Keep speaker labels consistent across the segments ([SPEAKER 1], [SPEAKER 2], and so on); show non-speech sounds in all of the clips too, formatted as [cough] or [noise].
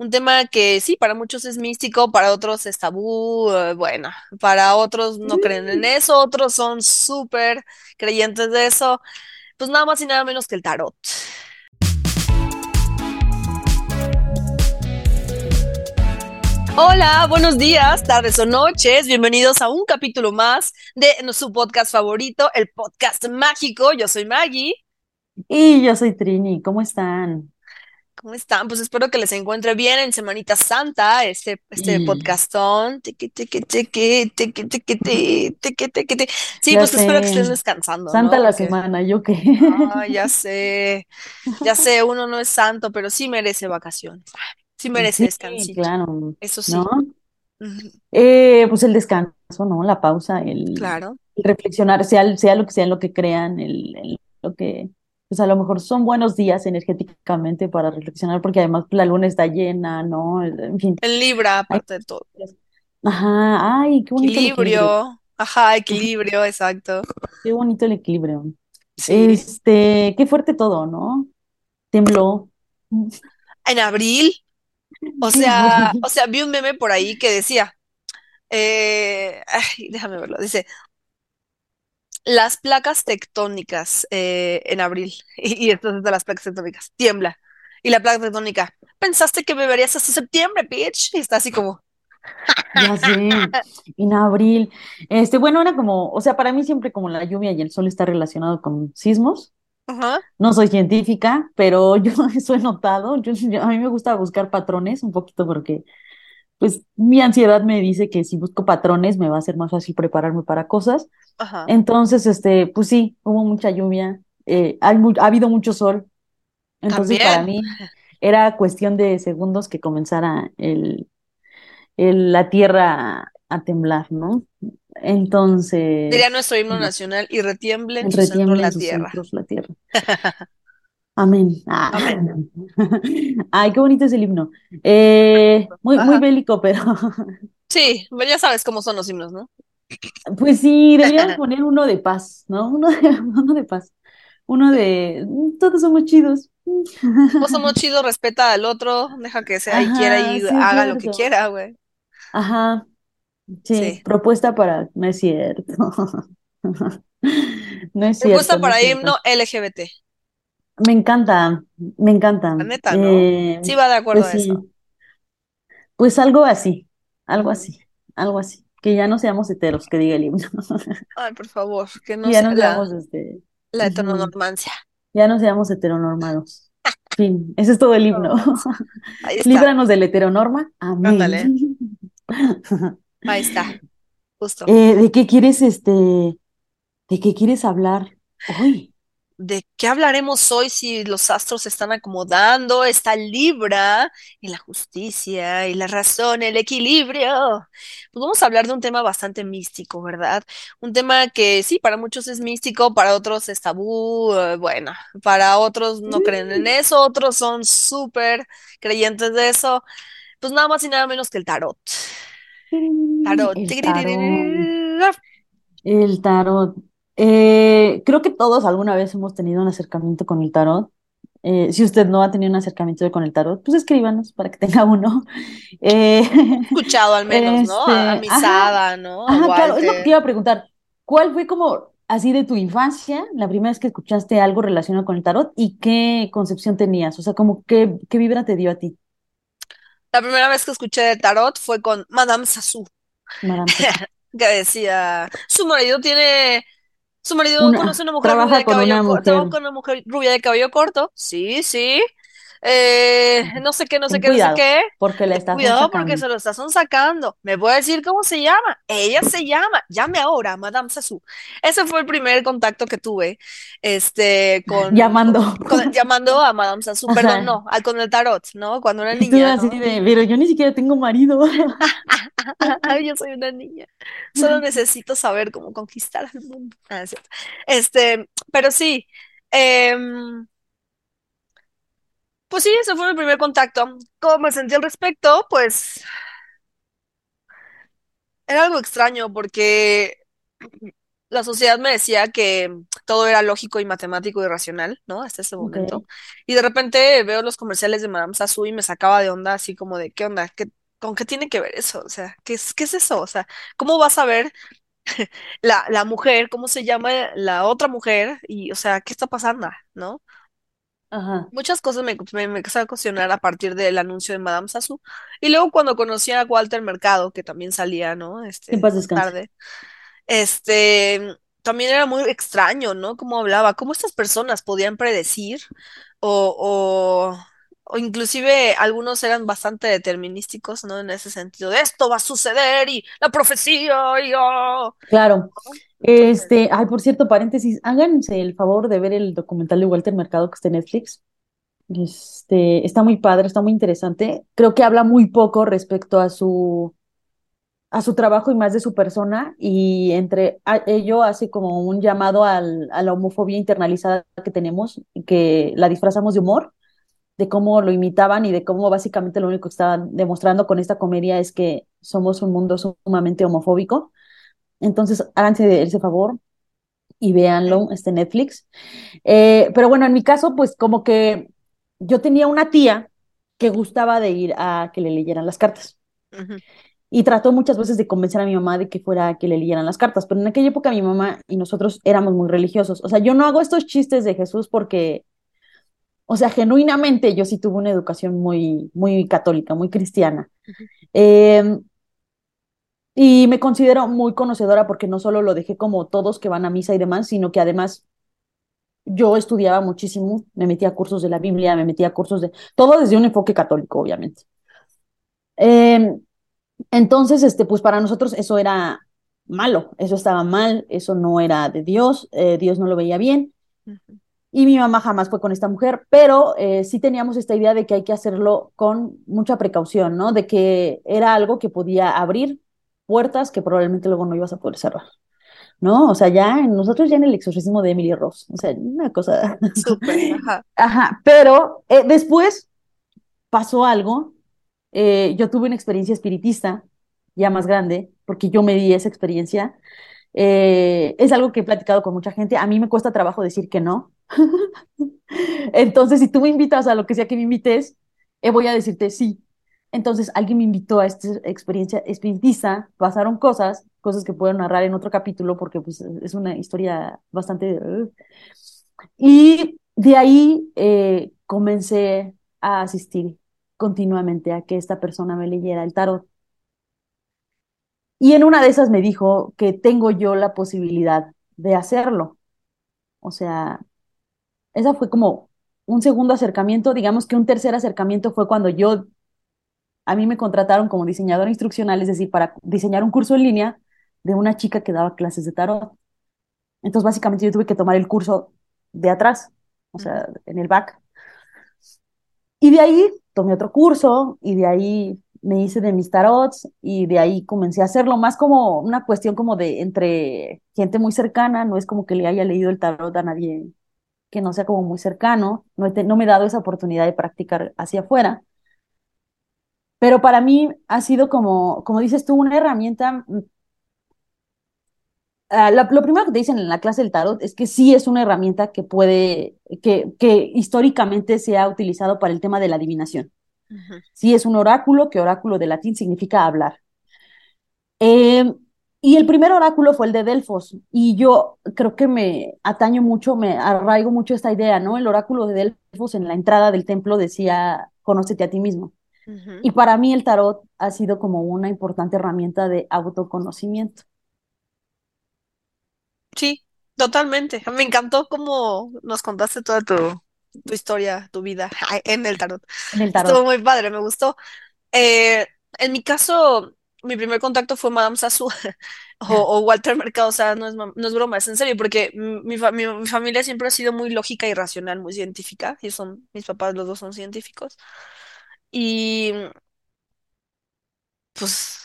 [SPEAKER 1] Un tema que sí, para muchos es místico, para otros es tabú, eh, bueno, para otros no creen en eso, otros son súper creyentes de eso, pues nada más y nada menos que el tarot. Hola, buenos días, tardes o noches. Bienvenidos a un capítulo más de su podcast favorito, el podcast mágico. Yo soy Maggie.
[SPEAKER 2] Y yo soy Trini. ¿Cómo están?
[SPEAKER 1] ¿Cómo están? Pues espero que les encuentre bien en Semanita Santa, este, este
[SPEAKER 2] Y
[SPEAKER 1] podcastón. Sí,
[SPEAKER 2] ya
[SPEAKER 1] pues espero que
[SPEAKER 2] sé,
[SPEAKER 1] estén descansando,
[SPEAKER 2] Santa
[SPEAKER 1] ¿no?
[SPEAKER 2] la
[SPEAKER 1] Porque,
[SPEAKER 2] semana, ¿yo qué?
[SPEAKER 1] ah, ya [laughs] sé, ya sé, uno no es santo, pero sí merece vacaciones. Sí merece
[SPEAKER 2] Sí,
[SPEAKER 1] descansito.
[SPEAKER 2] claro,
[SPEAKER 1] Eso
[SPEAKER 2] ¿no?
[SPEAKER 1] sí. Ujú,
[SPEAKER 2] Eh, pues el descanso, ¿no? La pausa, el,
[SPEAKER 1] Claro.
[SPEAKER 2] el reflexionar, sea, sea lo que sea, lo que crean, el, el- lo que, pues a lo mejor son buenos días energéticamente para reflexionar, porque además la luna está llena, ¿no? En fin,
[SPEAKER 1] En Libra, aparte de todo.
[SPEAKER 2] Ajá, ay, qué bonito el equilibrio,
[SPEAKER 1] Equilibrio. Ajá, equilibrio, exacto.
[SPEAKER 2] qué bonito el equilibrio.
[SPEAKER 1] Sí.
[SPEAKER 2] Este, qué fuerte todo, ¿no? Tembló.
[SPEAKER 1] En abril, o sea, o sea, vi un meme por ahí que decía, eh, ay, déjame verlo, dice, las placas tectónicas eh, en abril, [laughs] y, y entonces de las placas tectónicas, tiembla. Y la placa tectónica, pensaste que me verías hasta septiembre, bitch. Y está así como,
[SPEAKER 2] Ya sé, en abril. Este, bueno, era como, o sea, para mí siempre como la lluvia y el sol está relacionado con sismos.
[SPEAKER 1] ajá,
[SPEAKER 2] No soy científica, pero [laughs] yo eso he notado. Yo, yo- a mí me gusta buscar patrones un poquito porque, pues, mi ansiedad me dice que si busco patrones me va a ser más fácil prepararme para cosas.
[SPEAKER 1] Ajá,
[SPEAKER 2] Entonces, este, pues sí, hubo mucha lluvia, eh, ha habido mucho sol. Entonces, para mí era cuestión de segundos que comenzara el el- la tierra a temblar, ¿no?
[SPEAKER 1] Diría
[SPEAKER 2] Entonces,
[SPEAKER 1] nuestro himno nacional, y retiemble en
[SPEAKER 2] retiemble en
[SPEAKER 1] la
[SPEAKER 2] sus
[SPEAKER 1] tierra.
[SPEAKER 2] centros la tierra. [laughs] Amén. Ah.
[SPEAKER 1] Amén. [laughs]
[SPEAKER 2] Ay, qué bonito es el himno. Eh, muy, muy bélico, pero [laughs]
[SPEAKER 1] Sí, ya sabes cómo son los himnos, ¿no?
[SPEAKER 2] Pues sí, deberíamos [laughs] poner uno de paz, ¿no? Uno de, [laughs] uno de paz. Uno de "Mm, todos somos chidos.
[SPEAKER 1] Todos [laughs] somos chidos, respeta al otro, deja que sea y quiera
[SPEAKER 2] Ajá,
[SPEAKER 1] y
[SPEAKER 2] sí es
[SPEAKER 1] haga lo que quiera, güey.
[SPEAKER 2] Ajá, sí,
[SPEAKER 1] Sí.
[SPEAKER 2] propuesta para, no es cierto. No es
[SPEAKER 1] Propuesta
[SPEAKER 2] cierto, es
[SPEAKER 1] para himno LGBT.
[SPEAKER 2] Me encanta, me encanta.
[SPEAKER 1] La neta, ¿no?
[SPEAKER 2] Eh,
[SPEAKER 1] Sí va de acuerdo
[SPEAKER 2] pues
[SPEAKER 1] a eso.
[SPEAKER 2] sí, pues algo así, algo así, algo así. Que ya no seamos heteros, que diga el himno. [laughs]
[SPEAKER 1] Ay, por favor, que no
[SPEAKER 2] ya no
[SPEAKER 1] la,
[SPEAKER 2] seamos, este,
[SPEAKER 1] la heteronormancia.
[SPEAKER 2] ya no seamos heteronormados. Fin, ese es todo el himno. [laughs] [laughs] Líbranos de la heteronorma. Amén.
[SPEAKER 1] Ándale. Ahí está. Justo.
[SPEAKER 2] Eh, ¿de qué quieres, este, de qué quieres hablar hoy?
[SPEAKER 1] ¿De qué hablaremos hoy si los astros se están acomodando? Está Libra y la justicia y la razón, el equilibrio. Pues vamos a hablar de un tema bastante místico, ¿verdad? Un tema que sí, para muchos es místico, para otros es tabú, eh, bueno, para otros no creen en eso, otros son súper creyentes de eso. Pues nada más y nada menos que el tarot. Tarot.
[SPEAKER 2] El tarot. El tarot. Eh, creo que todos alguna vez hemos tenido un acercamiento con el tarot. Eh, si usted no ha tenido un acercamiento con el tarot, pues escríbanos para que [laughs] tenga uno. Eh,
[SPEAKER 1] Escuchado al menos, ¿no? A, a
[SPEAKER 2] este,
[SPEAKER 1] Misada, ¿no? A
[SPEAKER 2] ajá, claro, es lo que te iba a preguntar. ¿Cuál fue como así de tu infancia, la primera vez que escuchaste algo relacionado con el tarot y qué concepción tenías? O sea, como qué, qué vibra te dio a ti,
[SPEAKER 1] La primera vez que escuché de tarot fue con Madame Sassou,
[SPEAKER 2] Madame [laughs] Sassou?
[SPEAKER 1] que decía, su marido tiene, su marido conoce
[SPEAKER 2] Una,
[SPEAKER 1] una mujer rubia de
[SPEAKER 2] con
[SPEAKER 1] cabello
[SPEAKER 2] una
[SPEAKER 1] corto,
[SPEAKER 2] mujer.
[SPEAKER 1] con una mujer rubia de cabello corto, sí, sí, eh, no sé qué, no sé
[SPEAKER 2] Ten
[SPEAKER 1] qué, no sé qué,
[SPEAKER 2] porque la
[SPEAKER 1] ten
[SPEAKER 2] están
[SPEAKER 1] cuidado porque se lo están sacando, ¿me puede decir cómo se llama? Ella se llama, llame ahora, Madame Sassou. Ese fue el primer contacto que tuve, este, con,
[SPEAKER 2] Llamando.
[SPEAKER 1] con- llamando a Madame Sassou, perdón,
[SPEAKER 2] Ajá.
[SPEAKER 1] no, al- con el tarot, ¿no? Cuando era [laughs] niña,
[SPEAKER 2] así
[SPEAKER 1] ¿no?
[SPEAKER 2] de, pero yo ni siquiera tengo marido. [laughs]
[SPEAKER 1] Ay, yo soy una niña. Solo necesito saber cómo conquistar el mundo. Ah, es. Este, pero sí, em, pues sí, ese fue mi primer contacto. ¿Cómo me sentí al respecto? Pues era algo extraño porque [clears throat] la sociedad me decía que todo era lógico y matemático y racional, ¿no? Hasta ese momento. Y de repente veo los comerciales de Madame Sassou y me sacaba de onda, así como de, ¿qué onda? ¿Qué, con qué tiene que ver eso? O sea, ¿qué es, qué es eso? O sea, ¿cómo vas a ver [laughs] la, la mujer, cómo se llama la otra mujer? Y, o sea, ¿qué está pasando? ¿No?
[SPEAKER 2] Ajá.
[SPEAKER 1] Muchas cosas me, me, me empecé a cuestionar a partir del anuncio de Madame Sassou. Y luego cuando conocí a Walter Mercado, que también salía, ¿no?
[SPEAKER 2] Que en
[SPEAKER 1] Este,
[SPEAKER 2] paz descanse.
[SPEAKER 1] tarde. Este, también era muy extraño, ¿no? Cómo hablaba, cómo estas personas podían predecir o, o, o inclusive algunos eran bastante determinísticos, ¿no? En ese sentido, de esto va a suceder y la profecía y oh",
[SPEAKER 2] Claro. Este, ay, por cierto, paréntesis, háganse el favor de ver el documental de Walter Mercado que está en Netflix. Este, está muy padre, está muy interesante. Creo que habla muy poco respecto a su, a su trabajo y más de su persona, y entre a- ello hace como un llamado al, a la homofobia internalizada que tenemos, que la disfrazamos de humor, de cómo lo imitaban y de cómo básicamente lo único que estaban demostrando con esta comedia es que somos un mundo sumamente homofóbico. Entonces, háganse ese favor y véanlo, este Netflix. Eh, pero bueno, en mi caso, pues como que yo tenía una tía que gustaba de ir a que le leyeran las cartas. Y trató muchas veces de convencer a mi mamá de que fuera a que le leyeran las cartas, pero en aquella época mi mamá y nosotros éramos muy religiosos. O sea, yo no hago estos chistes de Jesús porque, o sea, genuinamente yo sí tuve una educación muy, muy católica, muy cristiana. Eh, y me considero muy conocedora porque no solo lo dejé como todos que van a misa y demás, sino que además yo estudiaba muchísimo, me metía a cursos de la Biblia, me metía a cursos de, todo desde un enfoque católico, obviamente. Eh, entonces, este, pues para nosotros eso era malo, eso estaba mal, eso no era de Dios, eh, Dios no lo veía bien.
[SPEAKER 1] ujú,
[SPEAKER 2] Y mi mamá jamás fue con esta mujer, pero eh, sí teníamos esta idea de que hay que hacerlo con mucha precaución, ¿no? De que era algo que podía abrir puertas que probablemente luego no ibas a poder cerrar, ¿no? O sea, ya en- nosotros ya en el exorcismo de Emily Ross, o sea, una cosa. [laughs]
[SPEAKER 1] súper, ajá,
[SPEAKER 2] Ajá, pero eh, después pasó algo. eh, yo tuve una experiencia espiritista ya más grande, porque yo me di esa experiencia. Es algo que he platicado con mucha gente. A mí me cuesta trabajo decir que no. [laughs] Entonces, si tú me invitas a lo que sea que me invites, eh, voy a decirte sí. Entonces, alguien me invitó a esta experiencia espiritista, pasaron cosas, cosas que puedo narrar en otro capítulo, porque pues, es una historia bastante... uh, y de ahí eh, comencé a asistir continuamente a que esta persona me leyera el tarot. Y en una de esas me dijo que tengo yo la posibilidad de hacerlo. O sea, esa fue como un segundo acercamiento. Digamos que un tercer acercamiento fue cuando yo, a mí me contrataron como diseñadora instruccional, es decir, para diseñar un curso en línea de una chica que daba clases de tarot. Entonces, básicamente yo tuve que tomar el curso de atrás, o sea, en el back. Y de ahí tomé otro curso y de ahí me hice de mis tarots y de ahí comencé a hacerlo más como una cuestión como de entre gente muy cercana, no es como que le haya leído el tarot a nadie que no sea como muy cercano, no, he no me he dado esa oportunidad de practicar hacia afuera, pero para mí ha sido como, como dices tú, una herramienta. mm, ah, lo primero que te dicen en la clase del tarot es que sí es una herramienta que puede, que, que históricamente se ha utilizado para el tema de la adivinación.
[SPEAKER 1] ujú,
[SPEAKER 2] Sí es un oráculo, que oráculo de latín significa hablar. Eh, y el primer oráculo fue el de Delfos, y yo creo que me ataño mucho, me arraigo mucho esta idea, ¿no? El oráculo de Delfos en la entrada del templo decía, conócete a ti mismo. Y para mí el tarot ha sido como una importante herramienta de autoconocimiento.
[SPEAKER 1] Sí, totalmente. Me encantó cómo nos contaste toda tu, tu historia, tu vida [laughs] en el tarot.
[SPEAKER 2] En el
[SPEAKER 1] Estuvo
[SPEAKER 2] tarot,
[SPEAKER 1] muy padre, me gustó. Eh, en mi caso, mi primer contacto fue Madame Sassou [laughs] o, o Walter Mercado, o sea, no es, no es broma, es en serio, porque mi, fa- mi- mi familia siempre ha sido muy lógica y racional, muy científica, y son, mis papás los dos son científicos. Y pues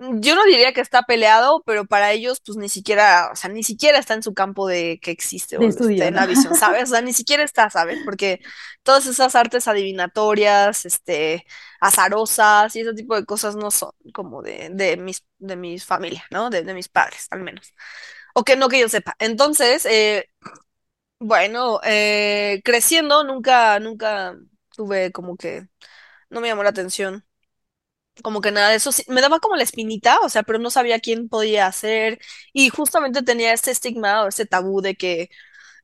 [SPEAKER 1] Yo no diría que está peleado, pero para ellos, pues ni siquiera, o sea, ni siquiera está en su campo de que existe
[SPEAKER 2] de
[SPEAKER 1] o de,
[SPEAKER 2] estudio,
[SPEAKER 1] en la visión, [laughs] ¿sabes? O sea, ni siquiera está, ¿sabes? Porque todas esas artes adivinatorias, este, azarosas y ese tipo de cosas no son como de, de mis, de mis familia, ¿no? De, de mis padres, al menos. O que no que yo sepa. Entonces, eh, bueno, eh, creciendo, nunca, nunca tuve como que, no me llamó la atención como que nada de eso, me daba como la espinita, o sea, pero no sabía quién podía hacer y justamente tenía este estigma o ese tabú de que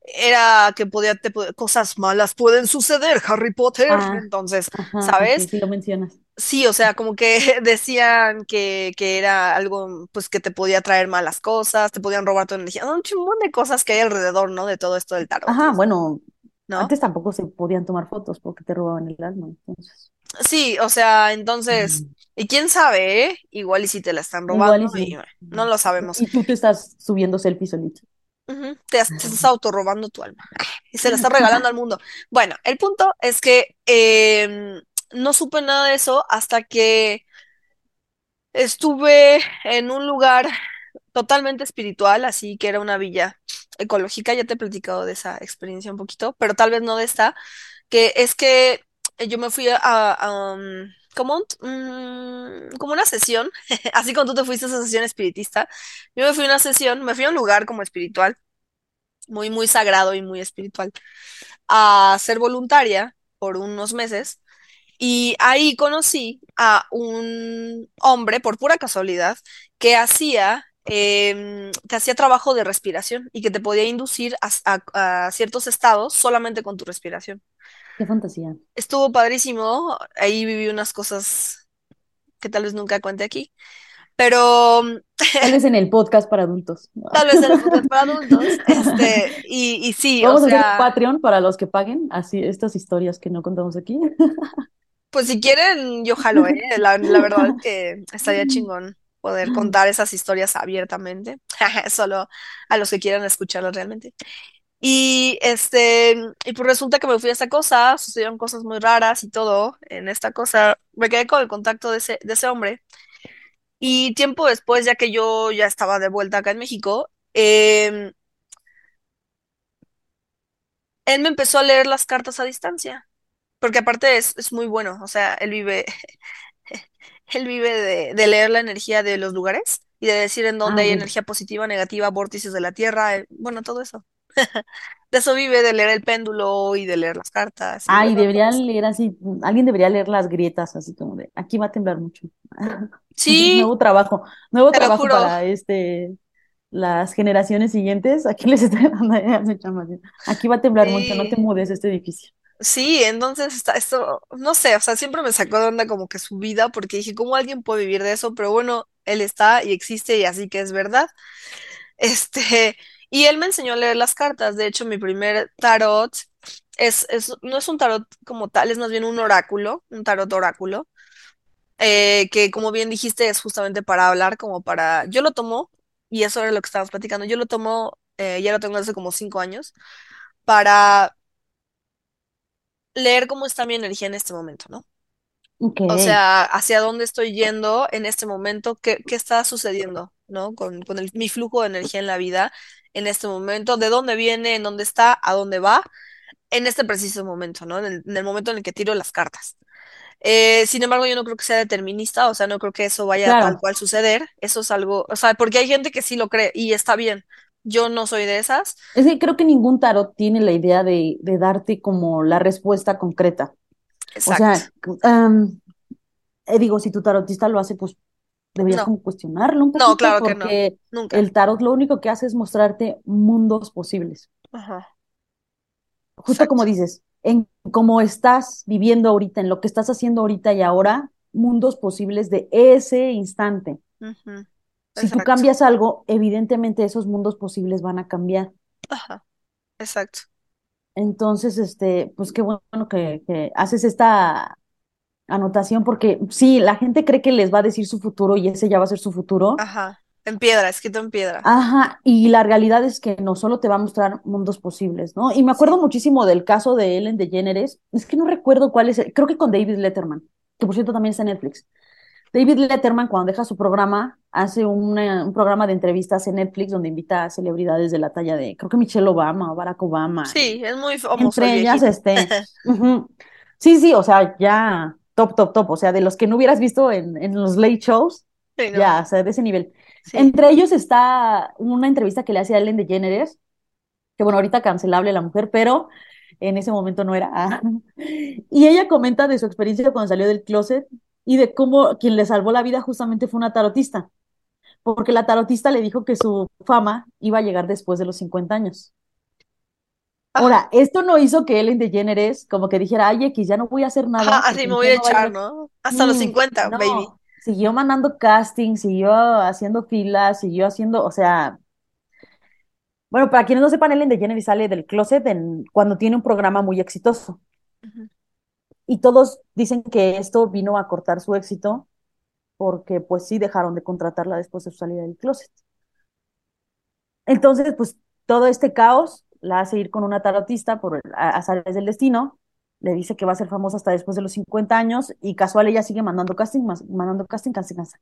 [SPEAKER 1] era que podía, te cosas malas pueden suceder, Harry Potter,
[SPEAKER 2] Ah,
[SPEAKER 1] entonces,
[SPEAKER 2] ajá,
[SPEAKER 1] ¿sabes?
[SPEAKER 2] sí lo mencionas.
[SPEAKER 1] Sí, o sea, como que [laughs] decían que, que era algo, pues, que te podía traer malas cosas, te podían robar tu energía, un chingón de cosas que hay alrededor, ¿no? De todo esto del tarot
[SPEAKER 2] Ajá,
[SPEAKER 1] esto,
[SPEAKER 2] bueno,
[SPEAKER 1] ¿no?
[SPEAKER 2] antes tampoco se podían tomar fotos porque te robaban el alma, entonces.
[SPEAKER 1] Sí, o sea, entonces,
[SPEAKER 2] mm,
[SPEAKER 1] y quién sabe, ¿eh? Igual y si te la están robando
[SPEAKER 2] Igual y
[SPEAKER 1] y
[SPEAKER 2] sí.
[SPEAKER 1] no lo sabemos.
[SPEAKER 2] Y tú te estás subiendo selfies solito.
[SPEAKER 1] Ujú, Te, te estás [laughs] autorrobando tu alma y se la estás regalando al mundo. Bueno, el punto es que em, no supe nada de eso hasta que estuve en un lugar totalmente espiritual, así que era una villa ecológica. Ya te he platicado de esa experiencia un poquito, pero tal vez no de esta, que es que yo me fui a, a, como un- mm, como una sesión, [laughs] así como tú te fuiste a esa sesión espiritista, yo me fui a una sesión, me fui a un lugar como espiritual muy, muy sagrado y muy espiritual, a ser voluntaria por unos meses. Y ahí conocí a un hombre, por pura casualidad, que hacía, em, que hacía trabajo de respiración y que te podía inducir a ciertos estados solamente con tu respiración.
[SPEAKER 2] Qué fantasía.
[SPEAKER 1] Estuvo padrísimo, ahí viví unas cosas que tal vez nunca cuente aquí, pero [laughs]
[SPEAKER 2] Tal vez en el podcast para adultos.
[SPEAKER 1] tal vez en el podcast para adultos, [laughs] este, y, y sí, o
[SPEAKER 2] Vamos a hacer. Patreon para los que paguen, así estas historias que no contamos aquí. [laughs]
[SPEAKER 1] Pues si quieren, yo jalo, ¿eh? La, la verdad es que estaría chingón poder contar esas historias abiertamente, solo a los que quieran escucharlas realmente. Y este, y pues resulta que me fui a esta cosa, sucedieron cosas muy raras y todo en esta cosa. Me quedé con el contacto de ese, de ese hombre. Y tiempo después, ya que yo ya estaba de vuelta acá en México, em, él me empezó a leer las cartas a distancia. Porque aparte es, es muy bueno, o sea, él vive [laughs] Él vive de, de leer la energía de los lugares y de decir en
[SPEAKER 2] Ah,
[SPEAKER 1] dónde hay
[SPEAKER 2] ok.
[SPEAKER 1] energía positiva, negativa, vórtices de la Tierra, eh, bueno, todo eso. [laughs] De eso vive, de leer el péndulo y de leer las cartas
[SPEAKER 2] Ah, y
[SPEAKER 1] bueno, todo eso.
[SPEAKER 2] deberían leer así, alguien debería leer las grietas, así como de, aquí va a temblar mucho. [laughs]
[SPEAKER 1] Sí,
[SPEAKER 2] Nuevo trabajo, nuevo
[SPEAKER 1] te
[SPEAKER 2] trabajo para este, las generaciones siguientes. Aquí les estoy dando. Aquí va a temblar mucho, no te
[SPEAKER 1] Sí,
[SPEAKER 2] mudes este edificio.
[SPEAKER 1] sí, entonces está esto, no sé, o sea, siempre me sacó de onda como que su vida, porque dije, ¿cómo alguien puede vivir de eso? Pero bueno, él está y existe y así que es verdad. Este, y él me enseñó a leer las cartas. De hecho, mi primer tarot es, es, no es un tarot como tal, es más bien un oráculo, un tarot oráculo, eh, que como bien dijiste es justamente para hablar, como para, yo lo tomo, y eso era lo que estábamos platicando, yo lo tomo, eh, ya lo tengo hace como cinco años, para leer cómo está mi energía en este momento, ¿no? O sea, hacia dónde estoy yendo en este momento, qué, qué está sucediendo, ¿no? Con, con el- mi flujo de energía en la vida en este momento, de dónde viene, en dónde está, a dónde va, en este preciso momento, ¿no? En el, en el momento en el que tiro las cartas. Eh, sin embargo, yo no creo que sea determinista, o sea, no creo que eso vaya a tal
[SPEAKER 2] claro.
[SPEAKER 1] cual suceder. Eso es algo, o sea, porque hay gente que sí lo cree y está bien. Yo no soy de esas.
[SPEAKER 2] Es que creo que ningún tarot tiene la idea de, de darte como la respuesta concreta. O
[SPEAKER 1] Exacto.
[SPEAKER 2] sea, am, eh, digo, si tu tarotista lo hace, pues deberías
[SPEAKER 1] No,
[SPEAKER 2] como cuestionarlo un
[SPEAKER 1] no, claro que no.
[SPEAKER 2] porque
[SPEAKER 1] Nunca.
[SPEAKER 2] el tarot lo único que hace es mostrarte mundos posibles.
[SPEAKER 1] Ajá.
[SPEAKER 2] Justo como dices, en cómo estás viviendo ahorita, en lo que estás haciendo ahorita y ahora, mundos posibles de ese instante. Si tú cambias algo, evidentemente esos mundos posibles van a cambiar.
[SPEAKER 1] Ajá. Exacto.
[SPEAKER 2] Entonces, este, pues qué bueno que, que haces esta anotación porque sí, la gente cree que les va a decir su futuro y ese ya va a ser su futuro.
[SPEAKER 1] Ajá. En piedra, escrito en piedra.
[SPEAKER 2] Ajá, y la realidad es que no solo te va a mostrar mundos posibles, ¿no? Y me acuerdo
[SPEAKER 1] Sí.
[SPEAKER 2] muchísimo del caso de Ellen DeGeneres, es que no recuerdo cuál es, el- creo que con David Letterman, que por cierto también está en Netflix. David Letterman, cuando deja su programa, hace una- un programa de entrevistas en Netflix donde invita a celebridades de la talla de, creo que Michelle Obama o Barack Obama,
[SPEAKER 1] Sí, es muy famoso
[SPEAKER 2] entre ellas, este. [laughs] Sí, sí, o sea, ya top, top, top, o sea, de los que no hubieras visto en, en los late shows,
[SPEAKER 1] Sí, ¿no?
[SPEAKER 2] ya, o sea, de ese nivel.
[SPEAKER 1] Sí.
[SPEAKER 2] Entre ellos está una entrevista que le hacía a Ellen DeGeneres, que bueno, ahorita cancelable la mujer, pero en ese momento no era. [laughs] Y ella comenta de su experiencia cuando salió del closet y de cómo quien le salvó la vida justamente fue una tarotista, porque la tarotista le dijo que su fama iba a llegar después de los 50 años.
[SPEAKER 1] Ajá,
[SPEAKER 2] Ahora, esto no hizo que Ellen DeGeneres como que dijera, ay, X, ya no voy a hacer
[SPEAKER 1] ajá,
[SPEAKER 2] nada
[SPEAKER 1] así
[SPEAKER 2] porque
[SPEAKER 1] me voy a echar. ¿no? Hasta los
[SPEAKER 2] Mm,
[SPEAKER 1] 50, baby.
[SPEAKER 2] no, siguió mandando casting, siguió haciendo filas, siguió haciendo, o sea, bueno, para quienes no sepan, Ellen DeGeneres sale del closet en, cuando tiene un programa muy exitoso.
[SPEAKER 1] Ujú.
[SPEAKER 2] Y todos dicen que esto vino a cortar su éxito porque pues sí dejaron de contratarla después de su salida del closet. Entonces, pues todo este caos la hace ir con una tarotista por azares del destino, le dice que va a ser famosa hasta después de los 50 años y casual ella sigue mandando casting, mandando casting, casting, casting.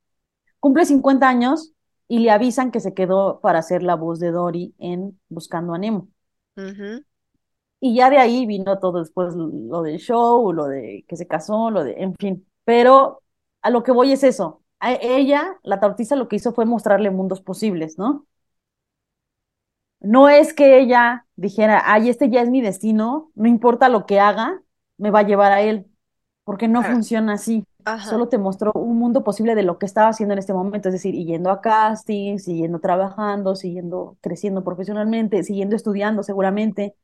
[SPEAKER 2] Cumple 50 años y le avisan que se quedó para hacer la voz de Dory en Buscando a Nemo. Y ya de ahí vino todo después lo del show, lo de que se casó, lo de, en fin. Pero a lo que voy es eso. A ella, la tarotista, lo que hizo fue mostrarle mundos posibles, ¿no? No es que ella dijera, ay, este ya es mi destino, no importa lo que haga, me va a llevar a él, porque no funciona así.
[SPEAKER 1] Ajá,
[SPEAKER 2] Solo te mostró un mundo posible de lo que estaba haciendo en este momento, es decir, yendo a casting, siguiendo trabajando, siguiendo creciendo profesionalmente, siguiendo estudiando seguramente,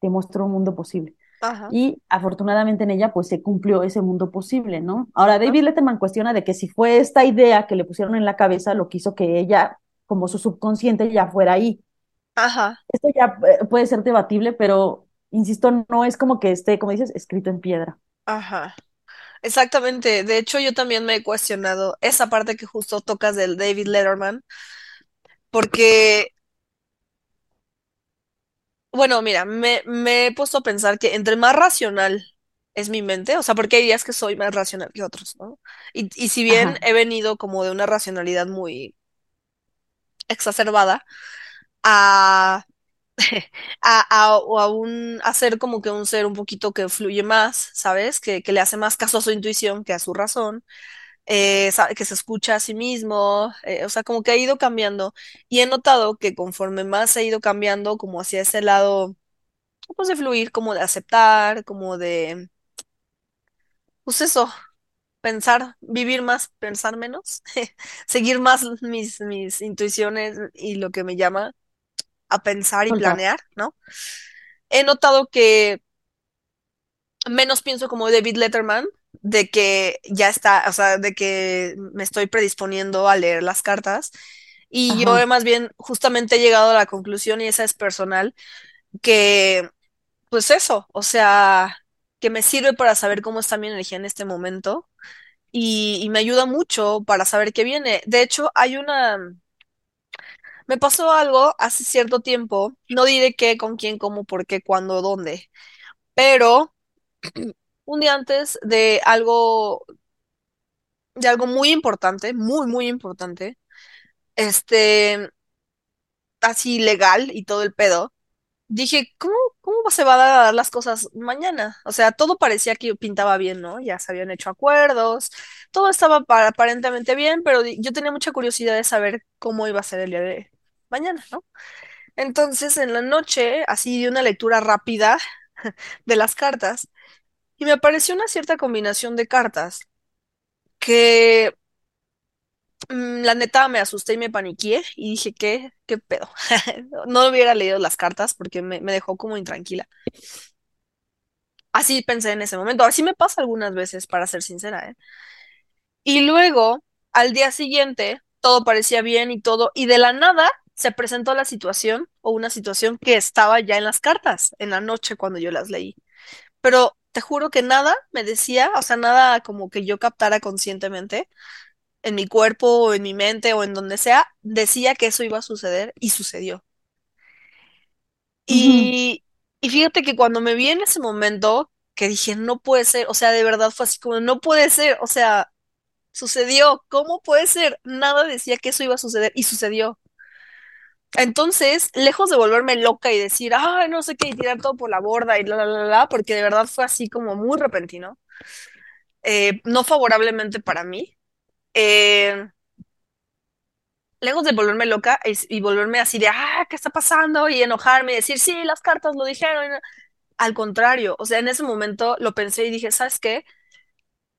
[SPEAKER 2] te mostró un mundo posible.
[SPEAKER 1] ajá,
[SPEAKER 2] Y afortunadamente en ella pues se cumplió ese mundo posible, ¿no? Ahora David Letterman cuestiona de que si fue esta idea que le pusieron en la cabeza lo que hizo que ella, como su subconsciente, ya fuera ahí.
[SPEAKER 1] Ajá,
[SPEAKER 2] Esto ya eh, puede ser debatible, pero insisto, no es como que esté, como dices, escrito en piedra.
[SPEAKER 1] ajá. Exactamente. De hecho, yo también me he cuestionado esa parte que justo tocas del David Letterman, porque, bueno, mira, me, me he puesto a pensar que entre más racional es mi mente, o sea, porque hay días que soy más racional que otros, ¿no? Y, y si bien
[SPEAKER 2] Ajá,
[SPEAKER 1] he venido como de una racionalidad muy exacerbada a, a, a, a un, ser como que un ser un poquito que fluye más, ¿sabes? Que, que le hace más caso a su intuición que a su razón eh, que se escucha a sí mismo, eh, o sea, como que ha ido cambiando y he notado que conforme más he ido cambiando, como hacia ese lado, pues de fluir, como de aceptar, como de, pues eso, pensar, vivir más, pensar menos, [laughs] seguir más mis, mis intuiciones y lo que me llama a pensar y planear, ¿no? He notado que menos pienso como David Letterman, de que ya está, o sea, de que me estoy predisponiendo a leer las cartas. Y yo he
[SPEAKER 2] Ajá.
[SPEAKER 1] más bien justamente he llegado a la conclusión, y esa es personal, que pues eso, o sea, que me sirve para saber cómo está mi energía en este momento y, y me ayuda mucho para saber qué viene. De hecho, hay una, me pasó algo hace cierto tiempo, no diré qué, con quién, cómo, por qué, cuándo, dónde, pero [clears throat] un día antes de algo de algo muy importante, muy, muy importante, este, así legal y todo el pedo, dije, ¿cómo, cómo se van a dar las cosas mañana? O sea, todo parecía que pintaba bien, ¿no? Ya se habían hecho acuerdos, todo estaba pa- aparentemente bien, pero yo tenía mucha curiosidad de saber cómo iba a ser el día de mañana, ¿no? Entonces, en la noche, así di una lectura rápida [laughs] de las cartas y me apareció una cierta combinación de cartas que Mm, La neta me asusté y me paniqué y dije, ¿qué? ¿Qué pedo? [laughs] No hubiera leído las cartas porque me, me dejó como intranquila. Así pensé en ese momento. Así me pasa algunas veces, para ser sincera, ¿eh? Y luego, al día siguiente, todo parecía bien y todo, y de la nada se presentó la situación o una situación que estaba ya en las cartas, en la noche cuando yo las leí. Pero te juro que nada me decía, o sea, nada como que yo captara conscientemente en mi cuerpo o en mi mente o en donde sea, decía que eso iba a suceder y sucedió. Y, y fíjate que cuando me vi en ese momento, que dije, no puede ser, o sea, de verdad fue así como, no puede ser, o sea, sucedió. ¿Cómo puede ser? Nada decía que eso iba a suceder y sucedió. Entonces, lejos de volverme loca y decir, ay, no sé qué, y tirar todo por la borda y la, la, la, porque de verdad fue así como muy repentino, eh, no favorablemente para mí. Eh, lejos de volverme loca y volverme así de, ah, ¿qué está pasando? Y enojarme y decir, sí, las cartas lo dijeron. y no". Al contrario, o sea, en ese momento lo pensé y dije, ¿sabes qué?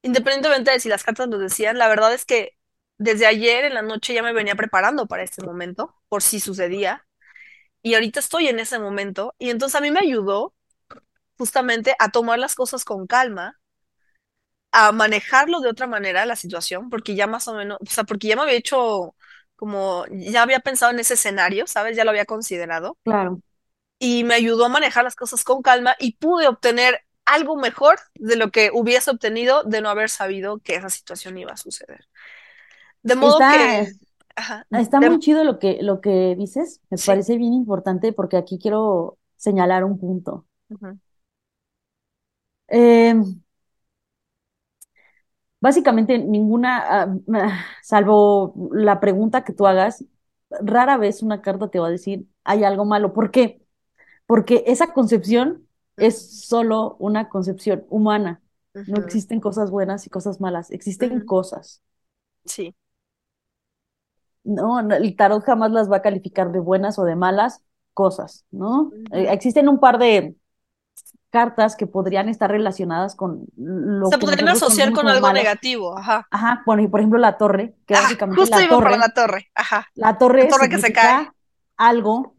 [SPEAKER 1] Independientemente de si las cartas lo decían, la verdad es que desde ayer en la noche ya me venía preparando para este momento, por si sucedía. Y ahorita estoy en ese momento. Y entonces a mí me ayudó justamente a tomar las cosas con calma, a manejarlo de otra manera la situación, porque ya más o menos, o sea, porque ya me había hecho como, ya había pensado en ese escenario, ¿sabes? Ya lo había considerado.
[SPEAKER 2] Claro.
[SPEAKER 1] Y me ayudó a manejar las cosas con calma y pude obtener algo mejor de lo que hubiese obtenido de no haber sabido que esa situación iba a suceder. De modo
[SPEAKER 2] Está,
[SPEAKER 1] que, ajá,
[SPEAKER 2] está
[SPEAKER 1] de-
[SPEAKER 2] muy chido lo que, lo que dices, me
[SPEAKER 1] sí,
[SPEAKER 2] parece bien importante porque aquí quiero señalar un punto. Eh, básicamente ninguna, ah, [laughs] ah, salvo la pregunta que tú hagas, rara vez una carta te va a decir hay algo malo. ¿Por qué? Porque esa concepción es solo una concepción humana. No existen cosas buenas y cosas malas, existen cosas.
[SPEAKER 1] sí,
[SPEAKER 2] No, el tarot jamás las va a calificar de buenas o de malas cosas, ¿no? Eh, existen un par de cartas que podrían estar relacionadas con lo que
[SPEAKER 1] podrían asociar con algo negativo, ajá.
[SPEAKER 2] Ajá, bueno, y por ejemplo la torre, que
[SPEAKER 1] Ah,
[SPEAKER 2] básicamente
[SPEAKER 1] justo
[SPEAKER 2] la
[SPEAKER 1] iba para
[SPEAKER 2] torre,
[SPEAKER 1] la torre, ajá.
[SPEAKER 2] la
[SPEAKER 1] La
[SPEAKER 2] torre
[SPEAKER 1] torre que se cae,
[SPEAKER 2] algo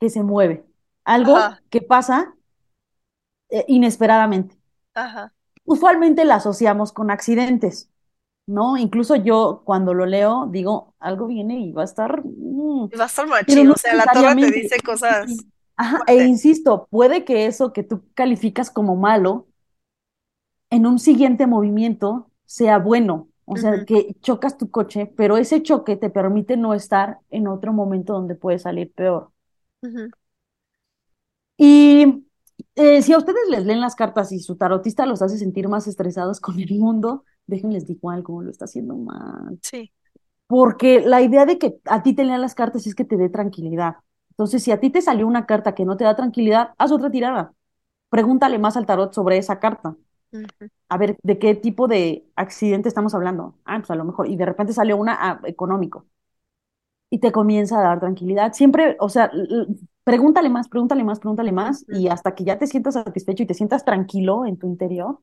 [SPEAKER 2] que se mueve, algo
[SPEAKER 1] ajá,
[SPEAKER 2] que pasa eh, inesperadamente.
[SPEAKER 1] ajá.
[SPEAKER 2] Usualmente la asociamos con accidentes, ¿no? Incluso yo cuando lo leo digo, algo viene y va a estar, mm,
[SPEAKER 1] va a estar machín,
[SPEAKER 2] no
[SPEAKER 1] o sea, la torre te dice cosas.
[SPEAKER 2] Ajá, e insisto, puede que eso que tú calificas como malo en un siguiente movimiento sea bueno. O sea, que chocas tu coche, pero ese choque te permite no estar en otro momento donde puede salir peor. Y eh, si a ustedes les leen las cartas y su tarotista los hace sentir más estresados con el mundo, déjenles digo algo, lo está haciendo mal.
[SPEAKER 1] Sí.
[SPEAKER 2] Porque la idea de que a ti te lean las cartas es que te dé tranquilidad. Entonces, si a ti te salió una carta que no te da tranquilidad, haz otra tirada. Pregúntale más al tarot sobre esa carta. A ver, ¿de qué tipo de accidente estamos hablando? Ah, pues a lo mejor. Y de repente salió una ah, económico. Y te comienza a dar tranquilidad. Siempre, o sea, pregúntale más, pregúntale más, pregúntale más.
[SPEAKER 1] ujú,
[SPEAKER 2] Y hasta que ya te sientas satisfecho y te sientas tranquilo en tu interior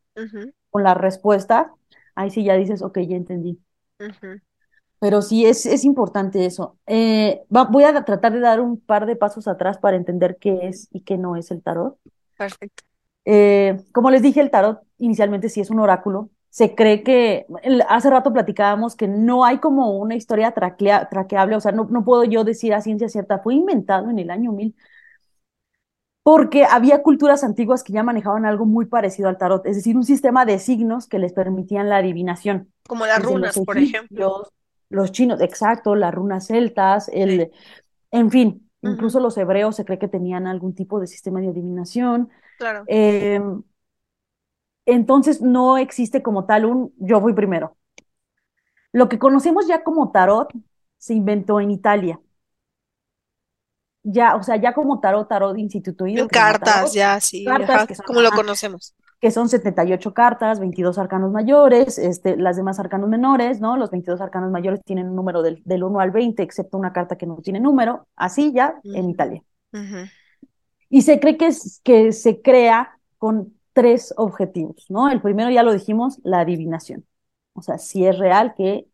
[SPEAKER 2] con la respuesta, ahí sí ya dices, ok, ya entendí. Pero sí, es, es importante eso. Eh, va- voy a tratar de dar un par de pasos atrás para entender qué es y qué no es el tarot.
[SPEAKER 1] Perfecto.
[SPEAKER 2] Eh, como les dije, el tarot inicialmente sí es un oráculo. Se cree que, hace rato platicábamos que no hay como una historia traclea- traqueable, o sea, no, no puedo yo decir a ciencia cierta, fue inventado en el año 1000 porque había culturas antiguas que ya manejaban algo muy parecido al tarot, es decir, un sistema de signos que les permitían la adivinación,
[SPEAKER 1] Como las
[SPEAKER 2] desde
[SPEAKER 1] runas, por ejemplo.
[SPEAKER 2] los chinos, exacto, las runas celtas,
[SPEAKER 1] Sí.
[SPEAKER 2] el, en fin, incluso los hebreos se cree que tenían algún tipo de sistema de adivinación.
[SPEAKER 1] Claro.
[SPEAKER 2] Eh, entonces no existe como tal un yo voy primero. Lo que conocemos ya como tarot se inventó en Italia. Ya, o sea, ya como tarot, tarot
[SPEAKER 1] En
[SPEAKER 2] instituido, llama
[SPEAKER 1] cartas,
[SPEAKER 2] tarot,
[SPEAKER 1] ya, sí,
[SPEAKER 2] cartas
[SPEAKER 1] ajá,
[SPEAKER 2] que son,
[SPEAKER 1] como lo
[SPEAKER 2] ajá,
[SPEAKER 1] conocemos.
[SPEAKER 2] que son 78 cartas, 22 arcanos mayores, este, las demás arcanos menores, ¿no? Los 22 arcanos mayores tienen un número del, del 1 al 20, excepto una carta que no tiene número, así ya en
[SPEAKER 1] Ujú,
[SPEAKER 2] Italia. Y se cree que, es, que se crea con tres objetivos, ¿no? El primero ya lo dijimos, la adivinación. O sea, si es real que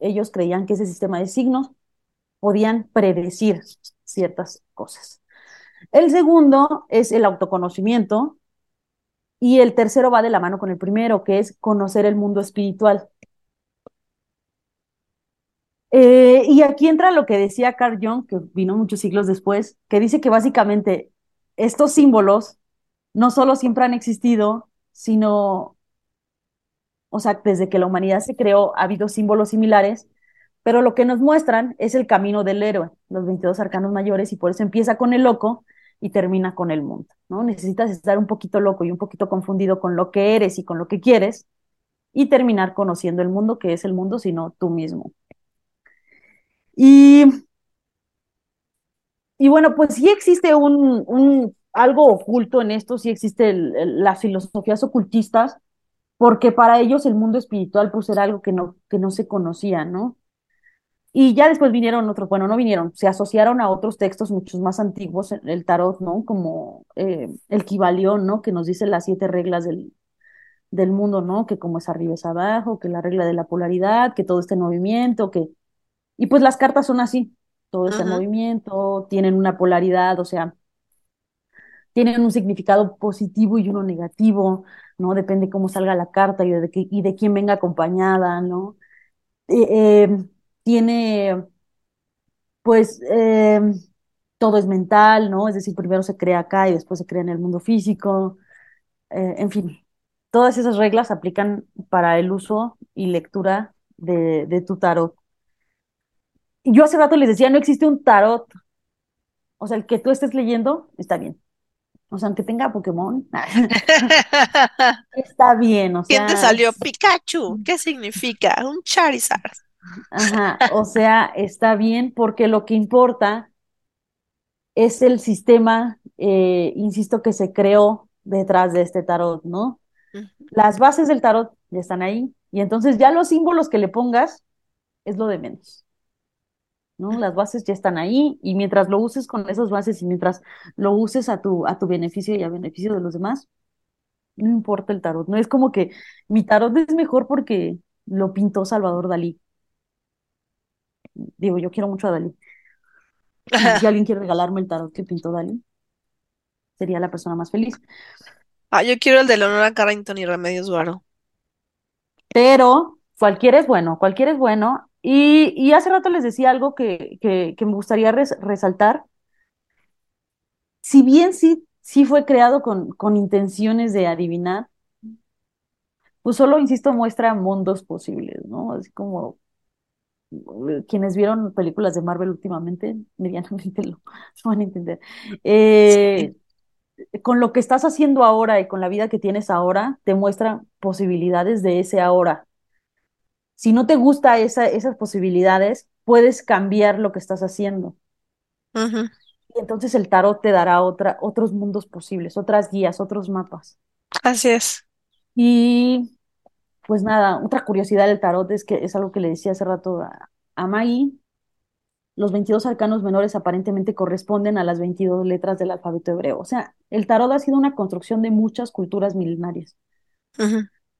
[SPEAKER 2] ellos creían que ese sistema de signos podían predecir ciertas cosas. El segundo es el autoconocimiento y el tercero va de la mano con el primero, que es conocer el mundo espiritual. Eh, y aquí entra lo que decía Carl Jung, que vino muchos siglos después, que dice que básicamente estos símbolos no solo siempre han existido, sino, o sea, desde que la humanidad se creó ha habido símbolos similares, pero lo que nos muestran es el camino del héroe, los 22 arcanos mayores, y por eso empieza con el loco y termina con el mundo, ¿no? Necesitas estar un poquito loco y un poquito confundido con lo que eres y con lo que quieres y terminar conociendo el mundo, que es el mundo, sino tú mismo. Y, y bueno, pues sí existe un, algo oculto en esto, sí existe el, el, las filosofías ocultistas, porque para ellos el mundo espiritual pues era algo que no, que no se conocía, ¿no? Y ya después vinieron otros, bueno, no vinieron, se asociaron a otros textos muchos más antiguos, el tarot, ¿no? Como eh, el Kibalión, ¿no? Que nos dice las siete reglas del, del mundo, ¿no? Que como es arriba es abajo, que la regla de la polaridad, que todo está en movimiento, que... Y pues las cartas son así, todo
[SPEAKER 1] Ujú,
[SPEAKER 2] movimiento, tienen una polaridad, o sea, tienen un significado positivo y uno negativo, ¿no? Depende cómo salga la carta y de, qué, y de quién venga acompañada, ¿no? Eh, eh, tiene pues eh, todo es mental, ¿no? Es decir, primero se crea acá y después se crea en el mundo físico, eh, en fin, todas esas reglas aplican para el uso y lectura de, de tu tarot. Yo hace rato les decía, no existe un tarot, o sea, el que tú estés leyendo está bien. O sea, aunque tenga Pokémon, [laughs] [laughs] está bien, o
[SPEAKER 1] ¿Quién te salió? Pikachu. ¿Qué significa? Un Charizard.
[SPEAKER 2] Ajá, o sea, está bien porque lo que importa es el sistema, eh, insisto, que se creó detrás de este tarot, ¿no? Las bases del tarot ya están ahí y entonces ya los símbolos que le pongas es lo de menos, ¿no? Las bases ya están ahí y mientras lo uses con esas bases y mientras lo uses a tu, a tu beneficio y a beneficio de los demás, no importa el tarot, no es como que mi tarot es mejor porque lo pintó Salvador Dalí. Digo, yo quiero mucho a Dalí. [laughs] Si alguien quiere regalarme el tarot que pintó Dalí, sería la persona más feliz.
[SPEAKER 1] Ah, yo quiero el de Leonora Carrington y Remedios Varo.
[SPEAKER 2] pero cualquiera es bueno, cualquiera es bueno. Y, y hace rato les decía algo que, que, que me gustaría res- resaltar. Si bien sí, sí fue creado con, con intenciones de adivinar, pues solo, insisto, muestra mundos posibles, ¿no? Así como quienes vieron películas de Marvel últimamente, medianamente [laughs] lo, lo van a entender.
[SPEAKER 1] Sí.
[SPEAKER 2] Eh, con lo que estás haciendo ahora y con la vida que tienes ahora, te muestra posibilidades de ese ahora Si no te gusta esa, esas posibilidades, puedes cambiar lo que estás haciendo. Y entonces el tarot te dará otra, otros mundos posibles, otras guías, otros mapas.
[SPEAKER 1] Así es.
[SPEAKER 2] Y pues nada, otra curiosidad del tarot es que es algo que le decía hace rato a, a Maggie. Los 22 arcanos menores aparentemente corresponden a las 22 letras del alfabeto hebreo. O sea, el tarot ha sido una construcción de muchas culturas milenarias.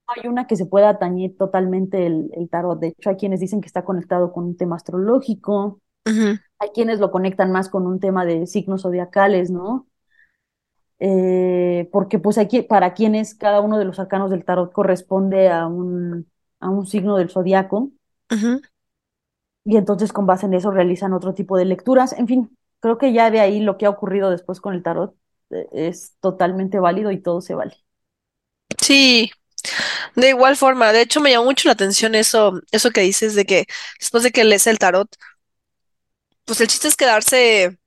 [SPEAKER 2] No hay una que se pueda atañir totalmente el, el tarot. De hecho, hay quienes dicen que está conectado con un tema astrológico, Hay quienes lo conectan más con un tema de signos zodiacales, ¿no? Eh, porque pues hay que, para quienes cada uno de los arcanos del tarot corresponde a un, a un signo del zodiaco, y entonces con base en eso realizan otro tipo de lecturas. En fin, creo que ya de ahí lo que ha ocurrido después con el tarot eh, es totalmente válido y todo se vale.
[SPEAKER 1] Sí, de igual forma. De hecho, me llamó mucho la atención eso, eso que dices de que después de que lees el tarot, pues el chiste es quedarse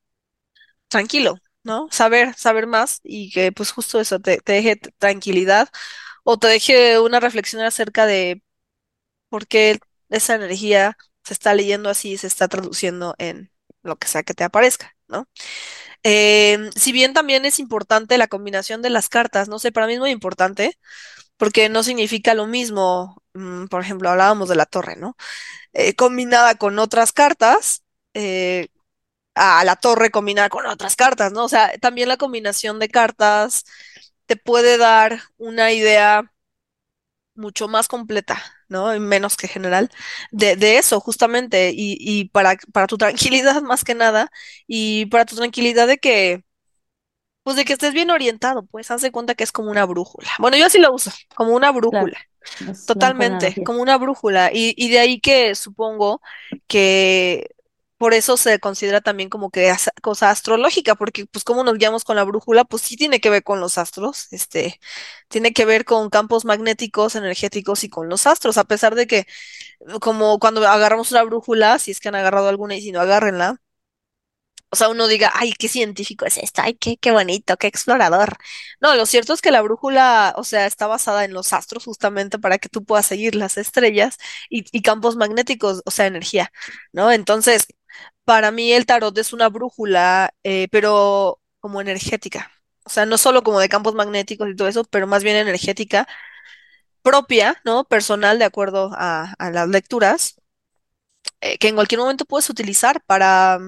[SPEAKER 1] tranquilo, ¿no? Saber, saber más y que pues justo eso te, deje tranquilidad o te deje una reflexión acerca de por qué esa energía se está leyendo así y se está traduciendo en lo que sea que te aparezca, ¿no? Em, si bien también es importante la combinación de las cartas, no sé, para mí es muy importante porque no significa lo mismo, mm, por ejemplo, hablábamos de la torre, ¿no? Eh, combinada con otras cartas, eh, a la torre combinada con otras cartas, ¿no? O sea, también la combinación de cartas te puede dar una idea mucho más completa, ¿no? Y menos que general, de, de eso, justamente, y, y para, para tu tranquilidad [laughs] más que nada, y para tu tranquilidad de que, pues de que estés bien orientado, pues haz de cuenta que es como una brújula. Bueno, yo así lo uso, como una brújula. Totalmente, como una brújula. Y, y de ahí que supongo que por eso se considera también como que cosa astrológica, porque pues cómo nos guiamos con la brújula, pues sí tiene que ver con los astros, este, tiene que ver con campos magnéticos, energéticos y con los astros, a pesar de que como cuando agarramos una brújula, si es que han agarrado alguna y si no, agárrenla, o sea, uno diga, ay, qué científico es esto, ay, qué, qué bonito, qué explorador. No, lo cierto es que la brújula, o sea, está basada en los astros justamente para que tú puedas seguir las estrellas y, y campos magnéticos, o sea, energía, ¿no? Entonces, para mí el tarot es una brújula, eh, pero como energética. O sea, no solo como de campos magnéticos y todo eso, pero más bien energética propia, ¿no? Personal, de acuerdo a, las lecturas, eh, que en cualquier momento puedes utilizar para,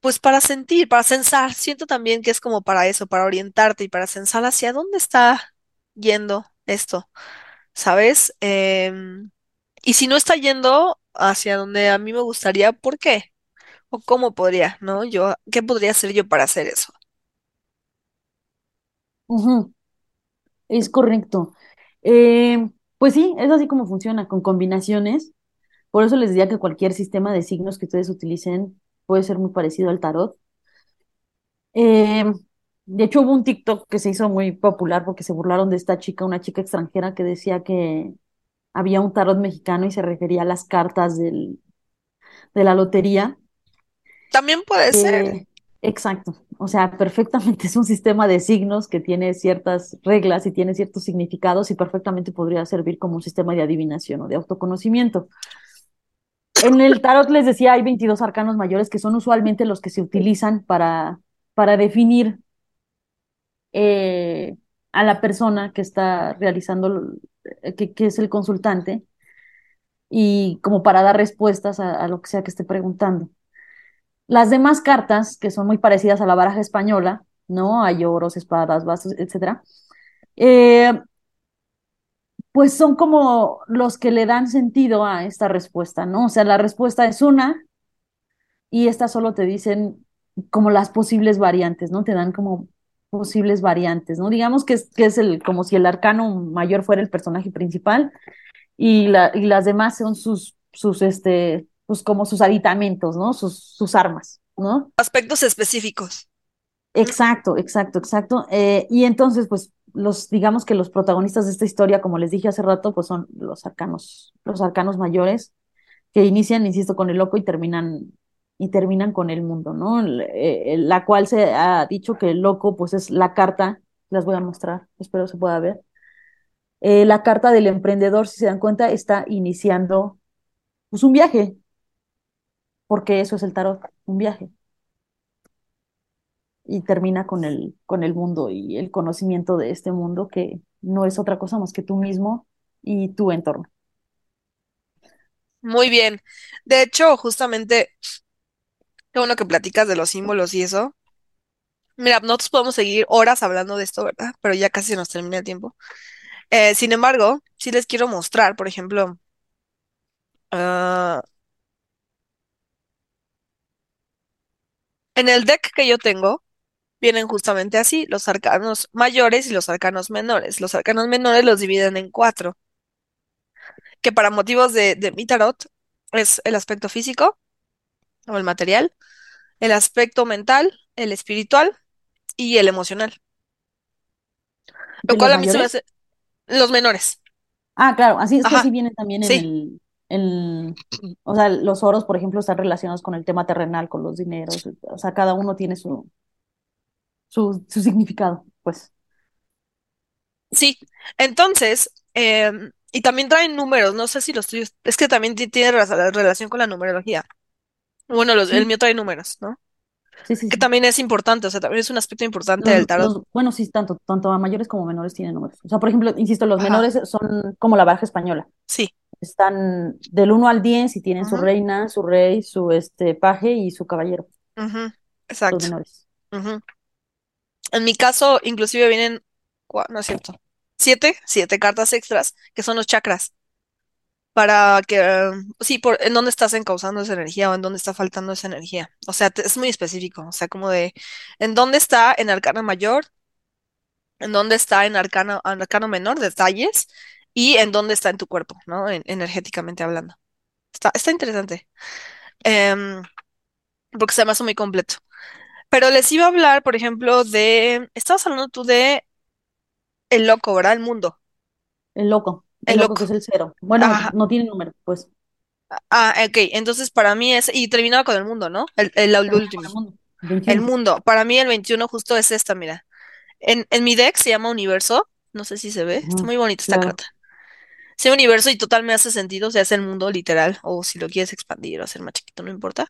[SPEAKER 1] pues para sentir, para censar. Siento también que es como para eso, para orientarte y para censar hacia dónde está yendo esto, ¿sabes? Em, y si no está yendo hacia donde a mí me gustaría, ¿por qué? ¿O cómo podría, no? Yo, ¿qué podría hacer yo para hacer eso?
[SPEAKER 2] Es correcto. Eh, pues sí, es así como funciona, con combinaciones. Por eso les decía que cualquier sistema de signos que ustedes utilicen puede ser muy parecido al tarot. Eh, de hecho, hubo un TikTok que se hizo muy popular porque se burlaron de esta chica, una chica extranjera que decía que había un tarot mexicano y se refería a las cartas del, de la lotería.
[SPEAKER 1] También puede ser.
[SPEAKER 2] Eh, exacto. O sea, [laughs] perfectamente es un sistema de signos que tiene ciertas reglas y tiene ciertos significados y perfectamente podría servir como un sistema de adivinación o de autoconocimiento. En el tarot les decía, hay 22 arcanos mayores que son usualmente los que se utilizan para, para definir eh, a la persona que está realizando, que, que, es el consultante, y como para dar respuestas a, a, lo que sea que esté preguntando. Las demás cartas, que son muy parecidas a la baraja española, ¿no? Hay oros, espadas, vasos, etc. Eh, pues son como los que le dan sentido a esta respuesta, ¿no? O sea, la respuesta es una y estas solo te dicen como las posibles variantes, ¿no? Te dan como posibles variantes, ¿no? Digamos que es, que es el, como si el arcano mayor fuera el personaje principal y, la, y las demás son sus, sus, este, pues como sus aditamentos, ¿no? Sus, sus armas, ¿no?
[SPEAKER 1] Aspectos específicos.
[SPEAKER 2] Exacto, exacto, exacto. Eh, y entonces, pues, los, digamos que los protagonistas de esta historia, como les dije hace rato, pues son los arcanos, los arcanos mayores, que inician, insisto, con el loco y terminan, y terminan con el mundo, ¿no? Eh, la cual se ha dicho que el loco, pues, es la carta, las voy a mostrar, espero se pueda ver. Eh, la carta del emprendedor, si se dan cuenta, está iniciando pues un viaje, porque eso es el tarot, un viaje. Y termina con el, con el mundo y el conocimiento de este mundo que no es otra cosa más que tú mismo y tu entorno.
[SPEAKER 1] Muy bien. De hecho, justamente, qué bueno que platicas de los símbolos y eso. Mira, nosotros podemos seguir horas hablando de esto, ¿verdad? Pero ya casi se nos termina el tiempo. Eh, sin embargo, sí les quiero mostrar, por ejemplo, uh, en el deck que yo tengo, vienen justamente así, los arcanos mayores y los arcanos menores. Los arcanos menores los dividen en cuatro, que para motivos de, de mi tarot es el aspecto físico o el material, el aspecto mental, el espiritual y el emocional. Lo cual a mí se me hace los menores.
[SPEAKER 2] Ah, claro, así es que así viene también en sí. el, el, o sea, los oros, por ejemplo, están relacionados con el tema terrenal, con los dineros, o sea, cada uno tiene su, su, su significado, pues.
[SPEAKER 1] Sí, entonces, eh, y también traen números, no sé si los tuyos, es que también tiene relación con la numerología. Bueno, los, sí. el mío trae números, ¿no?
[SPEAKER 2] Sí, sí,
[SPEAKER 1] que
[SPEAKER 2] sí.
[SPEAKER 1] también es importante, o sea, también es un aspecto importante
[SPEAKER 2] los,
[SPEAKER 1] del tarot.
[SPEAKER 2] Los, bueno, sí, tanto, tanto a mayores como menores tienen números. O sea, por ejemplo, insisto, los Ajá. menores son como la baraja española.
[SPEAKER 1] Sí.
[SPEAKER 2] Están del 1 al 10 y tienen su reina, su rey, su este paje y su caballero.
[SPEAKER 1] -huh. Exacto.
[SPEAKER 2] Los menores.
[SPEAKER 1] En mi caso, inclusive vienen, no es cierto, siete, siete cartas extras, que son los chakras. Para que, sí, por, en dónde estás encauzando esa energía o en dónde está faltando esa energía. O sea, es muy específico. O sea, como de, en dónde está en arcano mayor, en dónde está en arcano, arcano menor, detalles, y en dónde está en tu cuerpo, ¿no? En, energéticamente hablando. Está, está interesante. Um, porque se me hace muy completo. Pero les iba a hablar, por ejemplo, de. Estabas hablando tú de el loco, ¿verdad? El mundo.
[SPEAKER 2] El loco. El, loco, es el cero. Bueno, Ajá. no tiene número, pues.
[SPEAKER 1] Ah, ok, entonces para mí es, y terminaba con el mundo, ¿no? El, el, el último.
[SPEAKER 2] el mundo.
[SPEAKER 1] El
[SPEAKER 2] 21.
[SPEAKER 1] mundo. Para mí el 21 justo es esta, mira. En, en mi deck se llama Universo. No sé si se ve. Está
[SPEAKER 2] Ujú,
[SPEAKER 1] muy bonita esta
[SPEAKER 2] claro.
[SPEAKER 1] carta. Sea Universo y total me hace sentido. O sea, es el mundo literal. O si lo quieres expandir o hacer más chiquito, no importa.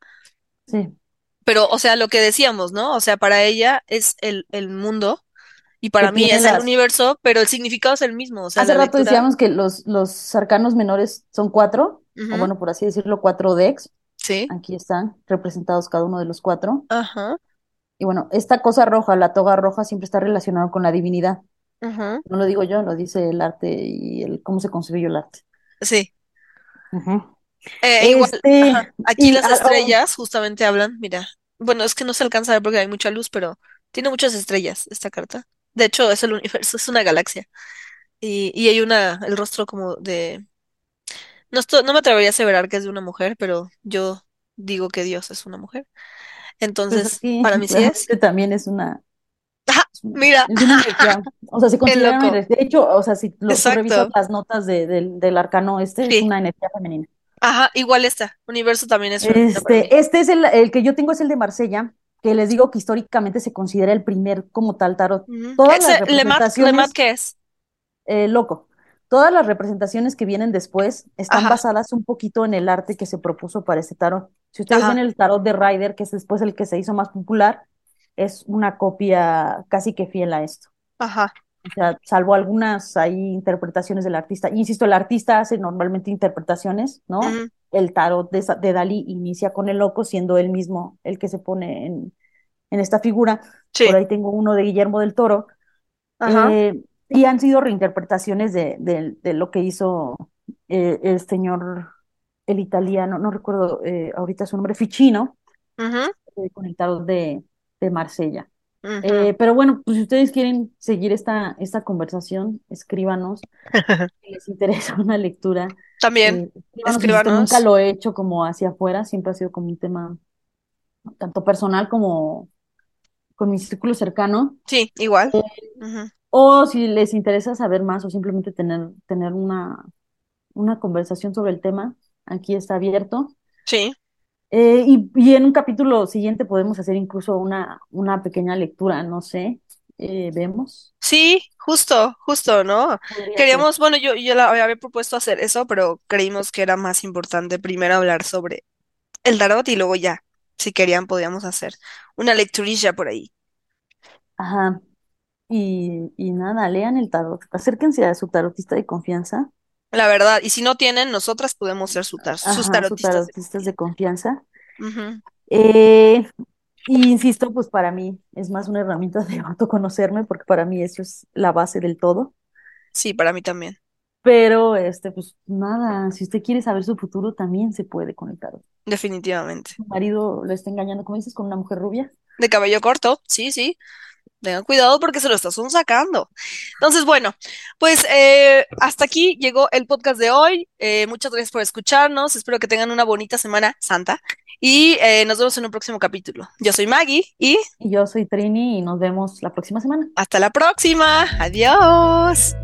[SPEAKER 2] Sí.
[SPEAKER 1] Pero, o sea, lo que decíamos, ¿no? O sea, para ella es el, el mundo y para mí es el universo, pero el significado es el mismo. O sea,
[SPEAKER 2] Hace rato
[SPEAKER 1] lectura.
[SPEAKER 2] decíamos que los, los arcanos menores son cuatro, o bueno, por así decirlo, cuatro decks.
[SPEAKER 1] sí.
[SPEAKER 2] Aquí están representados cada uno de los cuatro.
[SPEAKER 1] Ajá.
[SPEAKER 2] Y bueno, esta cosa roja, la toga roja, siempre está relacionada con la divinidad.
[SPEAKER 1] ujú,
[SPEAKER 2] No lo digo yo, lo dice el arte y el cómo se construyó el arte.
[SPEAKER 1] sí. Eh, igual,
[SPEAKER 2] Este,
[SPEAKER 1] ajá. Aquí
[SPEAKER 2] y
[SPEAKER 1] las
[SPEAKER 2] oh,
[SPEAKER 1] estrellas justamente hablan. Mira. Bueno, es que no se alcanza a ver porque hay mucha luz, pero tiene muchas estrellas esta carta. De hecho, es el universo, es una galaxia. Y, y hay una, el rostro como de No, esto- no me atrevería a aseverar que es de una mujer, pero yo digo que Dios es una mujer.
[SPEAKER 2] pues
[SPEAKER 1] Entonces,
[SPEAKER 2] aquí
[SPEAKER 1] para mí sí es.
[SPEAKER 2] realmente también es una,
[SPEAKER 1] ¡Ajá!
[SPEAKER 2] es una,
[SPEAKER 1] Mira,
[SPEAKER 2] es una energía, [laughs] o sea, se
[SPEAKER 1] qué
[SPEAKER 2] considera una
[SPEAKER 1] loco.
[SPEAKER 2] energía. De hecho, o sea, si lo- tú revisas
[SPEAKER 1] Exacto.
[SPEAKER 2] las notas de- del, del arcano este, es
[SPEAKER 1] Sí.
[SPEAKER 2] una energía femenina.
[SPEAKER 1] Ajá, igual esta. Universo también es para mí.
[SPEAKER 2] Este, este es el, el que yo tengo, es el de Marsella, que les digo que históricamente se considera el primer como tal tarot.
[SPEAKER 1] Ujú.
[SPEAKER 2] Todas las
[SPEAKER 1] Lemat,
[SPEAKER 2] representaciones
[SPEAKER 1] ¿qué es?
[SPEAKER 2] eh, loco. Todas las representaciones que vienen después están
[SPEAKER 1] Ajá,
[SPEAKER 2] basadas un poquito en el arte que se propuso para este tarot. Si ustedes ven el tarot de Rider, que es después el que se hizo más popular, es una copia casi que fiel a esto.
[SPEAKER 1] ajá.
[SPEAKER 2] O sea, salvo algunas hay interpretaciones del artista. Insisto, el artista hace normalmente interpretaciones, ¿no? El tarot de, de Dalí inicia con el loco, siendo él mismo el que se pone en, en esta figura. Por ahí tengo uno de Guillermo del Toro,
[SPEAKER 1] ajá.
[SPEAKER 2] eh, y han sido reinterpretaciones de, de- de lo que hizo eh, el señor, el italiano, no recuerdo eh, ahorita su nombre, Ficino,
[SPEAKER 1] ujú,
[SPEAKER 2] eh, con el tarot de, de Marsella. Eh, pero bueno, pues si ustedes quieren seguir esta, esta conversación, escríbanos. [laughs] Si les interesa una lectura,
[SPEAKER 1] También,
[SPEAKER 2] eh, escríbanos. Nunca lo he hecho como hacia afuera, siempre ha sido como un tema tanto personal como con mi círculo cercano.
[SPEAKER 1] Sí, igual. Ujú.
[SPEAKER 2] O si les interesa saber más o simplemente tener, tener una, una conversación sobre el tema, aquí está abierto.
[SPEAKER 1] Sí.
[SPEAKER 2] Eh, y, y en un capítulo siguiente podemos hacer incluso una, una pequeña lectura, no sé, eh, vemos.
[SPEAKER 1] Sí, justo, justo, ¿no? Queríamos, bueno, yo, yo la había propuesto hacer eso, pero creímos que era más importante primero hablar sobre el tarot y luego ya, si querían, podíamos hacer una lecturilla por ahí.
[SPEAKER 2] Ajá. Y, y nada, lean el tarot. Acérquense a su tarotista de confianza.
[SPEAKER 1] La verdad, y si no tienen, nosotras podemos ser su tar- sus
[SPEAKER 2] Ajá,
[SPEAKER 1] tarotistas de
[SPEAKER 2] tarotistas de
[SPEAKER 1] confianza.
[SPEAKER 2] Eh, y insisto, pues para mí es más una herramienta de autoconocerme, porque para mí eso es la base del todo.
[SPEAKER 1] Sí, para mí también,
[SPEAKER 2] Pero, este, pues nada, si usted quiere saber su futuro, también se puede con el tarot.
[SPEAKER 1] definitivamente.
[SPEAKER 2] Su marido lo está engañando, como dices, con una mujer rubia.
[SPEAKER 1] De cabello corto, sí, sí. Tengan cuidado porque se lo estás sacando. Entonces, bueno, pues eh, hasta aquí llegó el podcast de hoy. Eh, muchas gracias por escucharnos. Espero que tengan una bonita semana santa y eh, nos vemos en un próximo capítulo. Yo soy Maggie y
[SPEAKER 2] Y yo soy Trini y nos vemos la próxima semana.
[SPEAKER 1] hasta la próxima. Adiós.